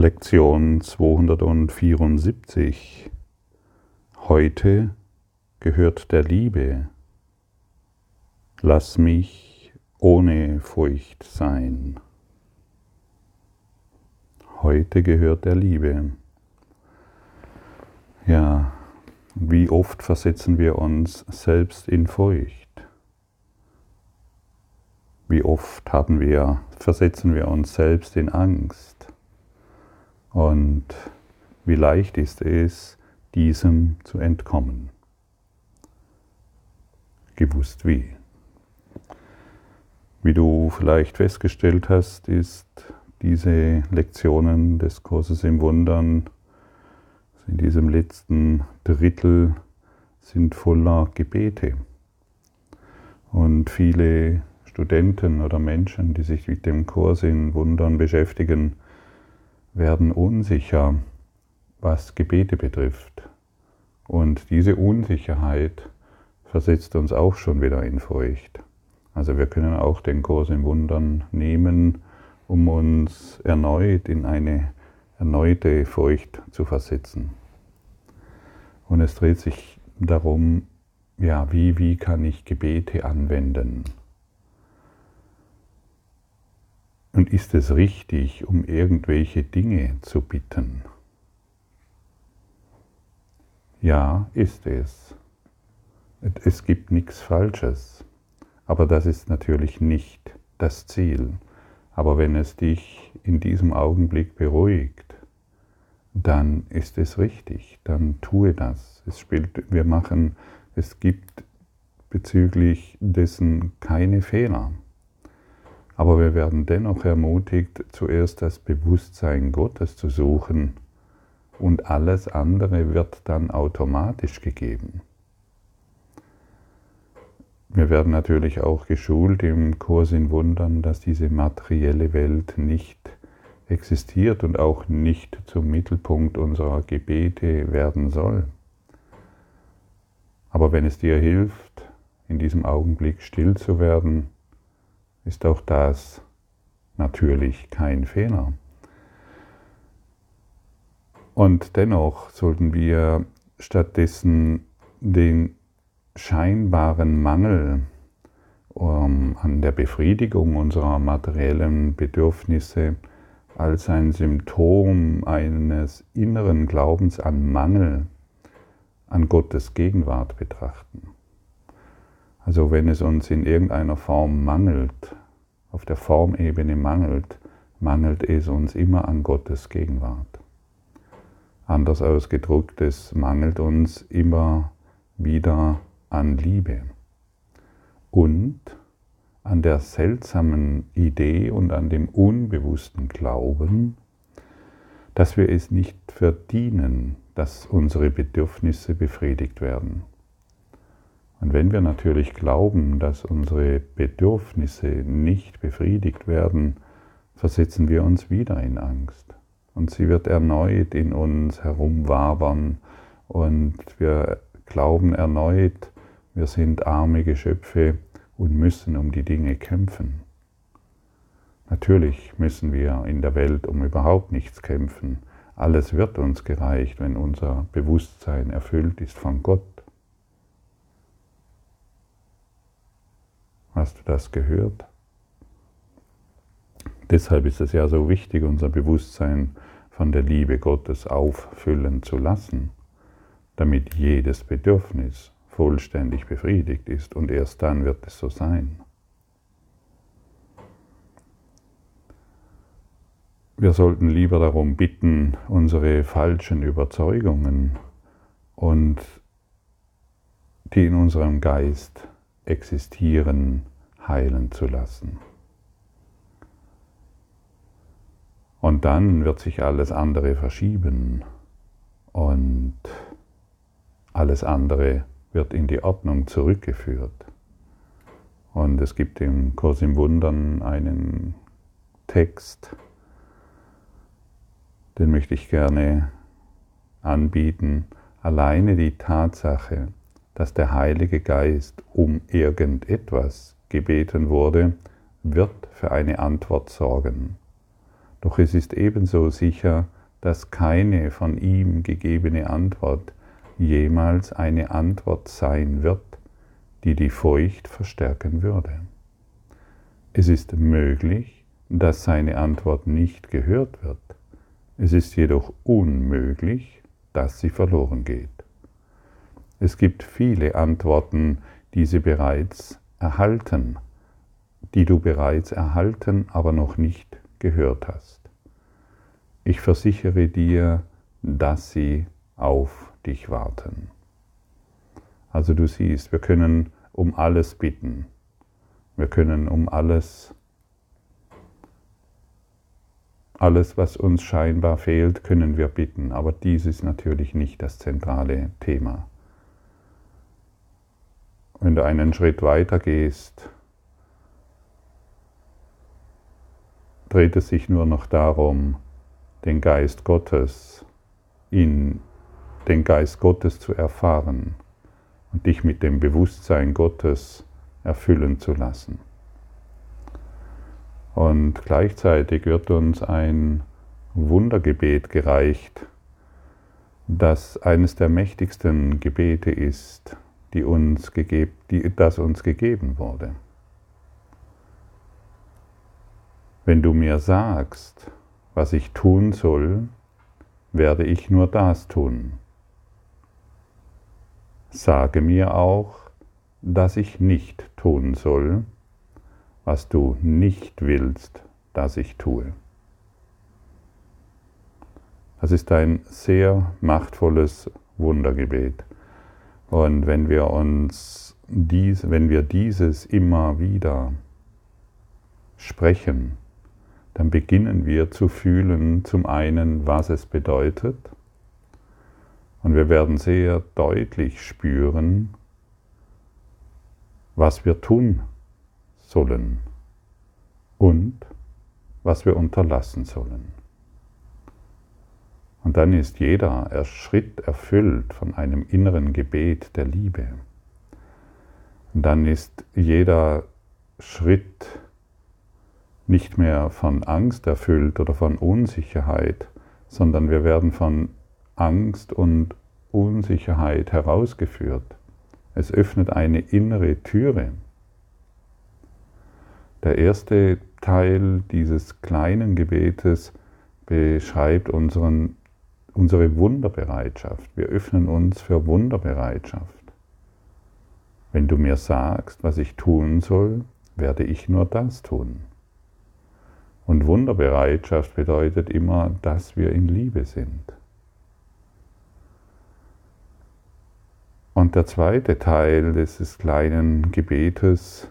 Lektion 274. Heute gehört der Liebe. Lass mich ohne Furcht sein. Heute gehört der Liebe. Ja, wie oft versetzen wir uns selbst in Furcht? Wie oft haben wir, versetzen wir uns selbst in Angst? Und wie leicht ist es, diesem zu entkommen. Gewusst wie. Wie du vielleicht festgestellt hast, ist diese Lektionen des Kurses im Wundern in diesem letzten Drittel sind voller Gebete. Und viele Studenten oder Menschen, die sich mit dem Kurs in Wundern beschäftigen, werden unsicher, was Gebete betrifft. Und diese Unsicherheit versetzt uns auch schon wieder in Furcht. Also wir können auch den Kurs in Wundern nehmen, um uns erneut in eine erneute Furcht zu versetzen. Und es dreht sich darum, ja, wie, wie kann ich Gebete anwenden? Und ist es richtig, um irgendwelche Dinge zu bitten? Ja, ist es. Es gibt nichts Falsches. Aber das ist natürlich nicht das Ziel. Aber wenn es dich in diesem Augenblick beruhigt, dann ist es richtig, dann tue das. Es spielt, wir machen, es gibt bezüglich dessen keine Fehler. Aber wir werden dennoch ermutigt, zuerst das Bewusstsein Gottes zu suchen und alles andere wird dann automatisch gegeben. Wir werden natürlich auch geschult im Kurs in Wundern, dass diese materielle Welt nicht existiert und auch nicht zum Mittelpunkt unserer Gebete werden soll. Aber wenn es dir hilft, in diesem Augenblick still zu werden, ist auch das natürlich kein Fehler. Und dennoch sollten wir stattdessen den scheinbaren Mangel um, an der Befriedigung unserer materiellen Bedürfnisse als ein Symptom eines inneren Glaubens an Mangel an Gottes Gegenwart betrachten. Also wenn es uns in irgendeiner Form mangelt, auf der Formebene mangelt, mangelt es uns immer an Gottes Gegenwart. Anders ausgedrückt, es mangelt uns immer wieder an Liebe und an der seltsamen Idee und an dem unbewussten Glauben, dass wir es nicht verdienen, dass unsere Bedürfnisse befriedigt werden. Und wenn wir natürlich glauben, dass unsere Bedürfnisse nicht befriedigt werden, versetzen wir uns wieder in Angst. Und sie wird erneut in uns herumwabern und wir glauben erneut, wir sind arme Geschöpfe und müssen um die Dinge kämpfen. Natürlich müssen wir in der Welt um überhaupt nichts kämpfen. Alles wird uns gereicht, wenn unser Bewusstsein erfüllt ist von Gott. Hast du das gehört? Deshalb ist es ja so wichtig, unser Bewusstsein von der Liebe Gottes auffüllen zu lassen, damit jedes Bedürfnis vollständig befriedigt ist und erst dann wird es so sein. Wir sollten lieber darum bitten, unsere falschen Überzeugungen und die in unserem Geist Existieren heilen zu lassen. Und dann wird sich alles andere verschieben und alles andere wird in die Ordnung zurückgeführt. Und es gibt im Kurs im Wundern einen Text, den möchte ich gerne anbieten. Alleine die Tatsache, dass der Heilige Geist um irgendetwas gebeten wurde, wird für eine Antwort sorgen. Doch es ist ebenso sicher, dass keine von ihm gegebene Antwort jemals eine Antwort sein wird, die die Furcht verstärken würde. Es ist möglich, dass seine Antwort nicht gehört wird. Es ist jedoch unmöglich, dass sie verloren geht. Es gibt viele Antworten, die sie bereits erhalten, die du bereits erhalten, aber noch nicht gehört hast. Ich versichere dir, dass sie auf dich warten. Also du siehst, wir können um alles bitten. Wir können um alles, alles, was uns scheinbar fehlt, können wir bitten. Aber dies ist natürlich nicht das zentrale Thema. Wenn du einen Schritt weiter gehst, dreht es sich nur noch darum, den Geist Gottes in den Geist Gottes zu erfahren und dich mit dem Bewusstsein Gottes erfüllen zu lassen. Und gleichzeitig wird uns ein Wundergebet gereicht, das eines der mächtigsten Gebete ist, die uns gegeb, die, das uns gegeben wurde. Wenn du mir sagst, was ich tun soll, werde ich nur das tun. Sage mir auch, dass ich nicht tun soll, was du nicht willst, dass ich tue. Das ist ein sehr machtvolles Wundergebet. Und wenn wir uns dies, wenn wir dieses immer wieder sprechen, dann beginnen wir zu fühlen, zum einen, was es bedeutet, und wir werden sehr deutlich spüren, was wir tun sollen und was wir unterlassen sollen. Und dann ist jeder Schritt erfüllt von einem inneren Gebet der Liebe. Und dann ist jeder Schritt nicht mehr von Angst erfüllt oder von Unsicherheit, sondern wir werden von Angst und Unsicherheit herausgeführt. Es öffnet eine innere Türe. Der erste Teil dieses kleinen Gebetes beschreibt unseren unsere Wunderbereitschaft. Wir öffnen uns für Wunderbereitschaft. Wenn du mir sagst, was ich tun soll, werde ich nur das tun. Und Wunderbereitschaft bedeutet immer, dass wir in Liebe sind. Und der zweite Teil dieses kleinen Gebetes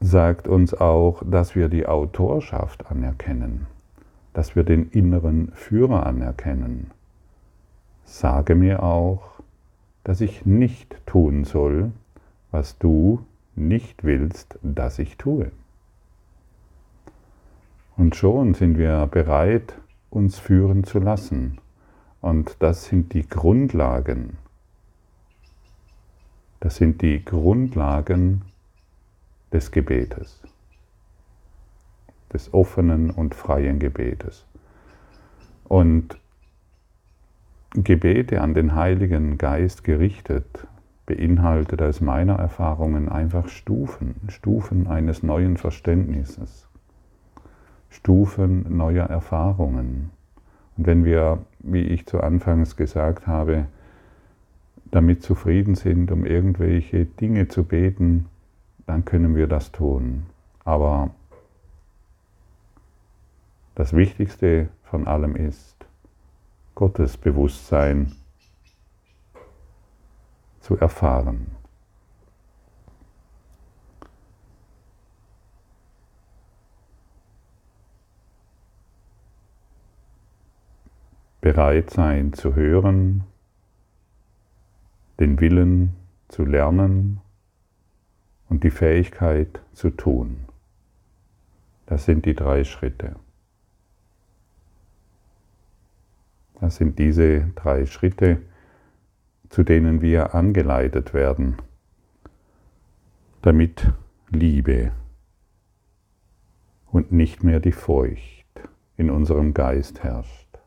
sagt uns auch, dass wir die Autorschaft anerkennen dass wir den inneren Führer anerkennen. Sage mir auch, dass ich nicht tun soll, was du nicht willst, dass ich tue. Und schon sind wir bereit, uns führen zu lassen. Und das sind die Grundlagen. Das sind die Grundlagen des Gebetes des offenen und freien Gebetes. Und Gebete an den Heiligen Geist gerichtet beinhaltet aus meiner Erfahrungen einfach Stufen, Stufen eines neuen Verständnisses, Stufen neuer Erfahrungen. Und wenn wir, wie ich zu Anfangs gesagt habe, damit zufrieden sind, um irgendwelche Dinge zu beten, dann können wir das tun. Aber das Wichtigste von allem ist, Gottes Bewusstsein zu erfahren. Bereit sein zu hören, den Willen zu lernen und die Fähigkeit zu tun. Das sind die drei Schritte. Das sind diese drei Schritte, zu denen wir angeleitet werden, damit Liebe und nicht mehr die Furcht in unserem Geist herrscht.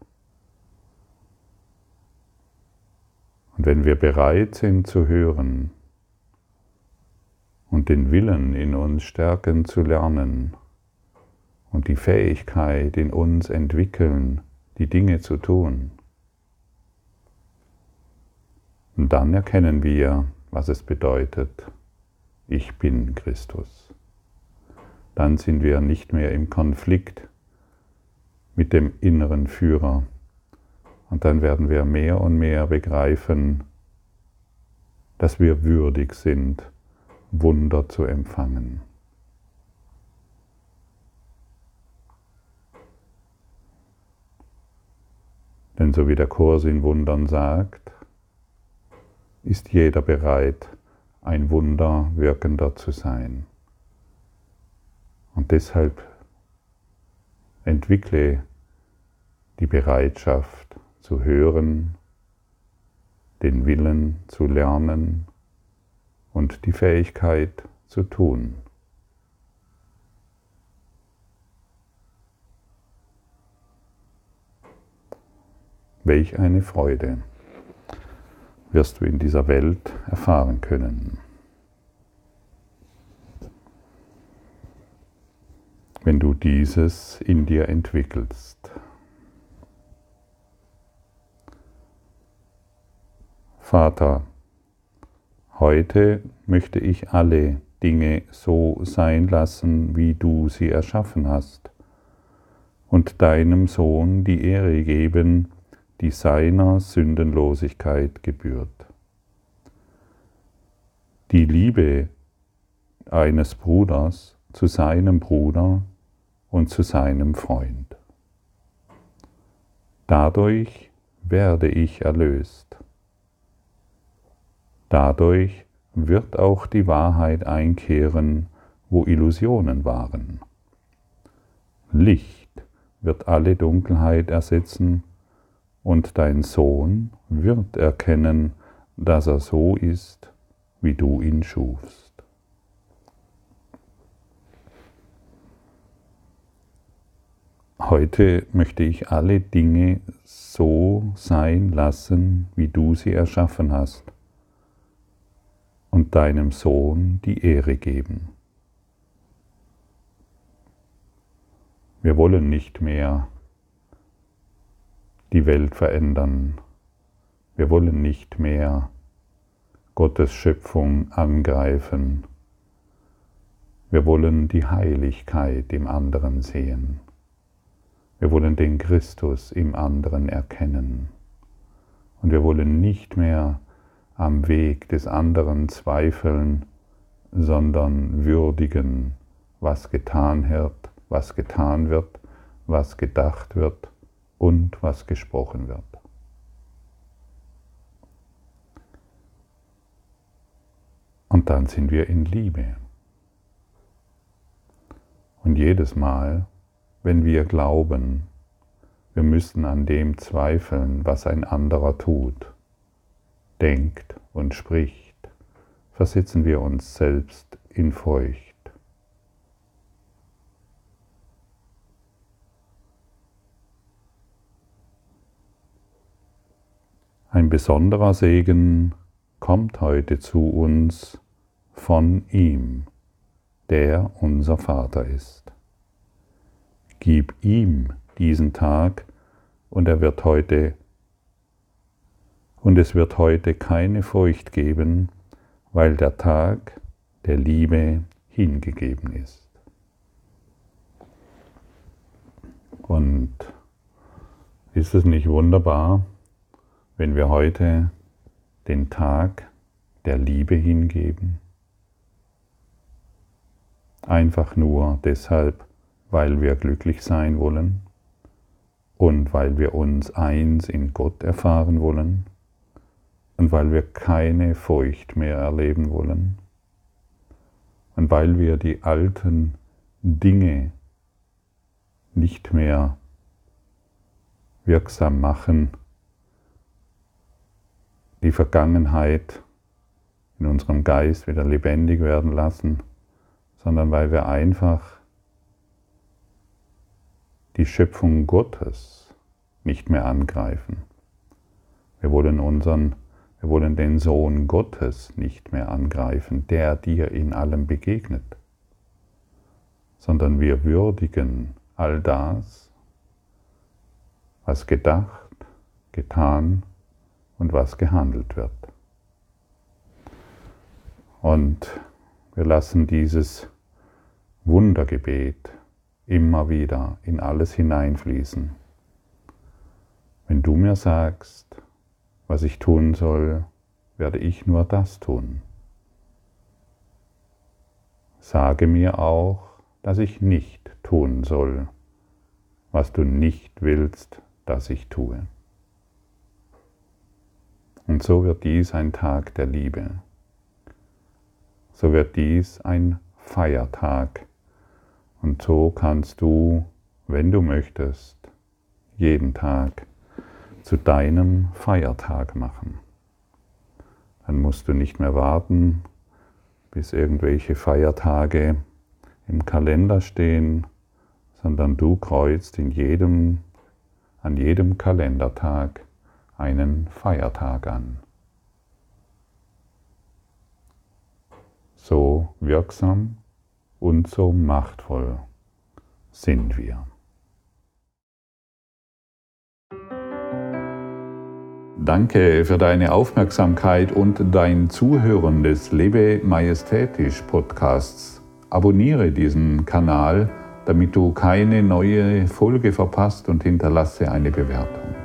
Und wenn wir bereit sind zu hören und den Willen in uns stärken zu lernen und die Fähigkeit in uns entwickeln, die Dinge zu tun, und dann erkennen wir, was es bedeutet, ich bin Christus. Dann sind wir nicht mehr im Konflikt mit dem inneren Führer. Und dann werden wir mehr und mehr begreifen, dass wir würdig sind, Wunder zu empfangen. Denn so wie der Kurs in Wundern sagt, ist jeder bereit, ein Wunder wirkender zu sein. Und deshalb entwickle die Bereitschaft zu hören, den Willen zu lernen und die Fähigkeit zu tun. Welch eine Freude wirst du in dieser Welt erfahren können. Wenn du dieses in dir entwickelst. Vater, heute möchte ich alle Dinge so sein lassen, wie du sie erschaffen hast, und deinem Sohn die Ehre geben, die seiner Sündenlosigkeit gebührt. Die Liebe eines Bruders zu seinem Bruder und zu seinem Freund. Dadurch werde ich erlöst. Dadurch wird auch die Wahrheit einkehren, wo Illusionen waren. Licht wird alle Dunkelheit ersetzen und dein Sohn wird erkennen, dass er so ist, wie du ihn schufst. Heute möchte ich alle Dinge so sein lassen, wie du sie erschaffen hast, und deinem Sohn die Ehre geben. Wir wollen nicht mehr die Welt verändern. Wir wollen nicht mehr Gottes Schöpfung angreifen. Wir wollen die Heiligkeit im anderen sehen. Wir wollen den Christus im anderen erkennen. Und wir wollen nicht mehr am Weg des anderen zweifeln, sondern würdigen, was getan wird, was getan wird, was gedacht wird und was gesprochen wird. Und dann sind wir in Liebe. Und jedes Mal, wenn wir glauben, wir müssen an dem zweifeln, was ein anderer tut, denkt und spricht, versetzen wir uns selbst in Furcht. Ein besonderer Segen kommt heute zu uns von ihm, der unser Vater ist. Gib ihm diesen Tag und er wird heute und es wird heute keine Furcht geben, weil der Tag der Liebe hingegeben ist. Und ist es nicht wunderbar, wenn wir heute den Tag der Liebe hingeben? Einfach nur deshalb, weil wir glücklich sein wollen und weil wir uns eins in Gott erfahren wollen und weil wir keine Furcht mehr erleben wollen und weil wir die alten Dinge nicht mehr wirksam machen, die Vergangenheit in unserem Geist wieder lebendig werden lassen, sondern weil wir einfach die Schöpfung Gottes nicht mehr angreifen. Wir wollen unseren, wir wollen den Sohn Gottes nicht mehr angreifen, der dir in allem begegnet, sondern wir würdigen all das, was gedacht, getan und was gehandelt wird. Und wir lassen dieses Wundergebet immer wieder in alles hineinfließen. Wenn du mir sagst, was ich tun soll, werde ich nur das tun. Sage mir auch, dass ich nicht tun soll, was du nicht willst, dass ich tue. Und so wird dies ein Tag der Liebe. So wird dies ein Feiertag. Und so kannst du, wenn du möchtest, jeden Tag zu deinem Feiertag machen. Dann musst du nicht mehr warten, bis irgendwelche Feiertage im Kalender stehen, sondern du kreuzt in jedem, an jedem Kalendertag einen Feiertag an. So wirksam und so machtvoll sind wir. Danke für deine Aufmerksamkeit und dein Zuhören des Lebe Majestätisch Podcasts. Abonniere diesen Kanal, damit du keine neue Folge verpasst und hinterlasse eine Bewertung.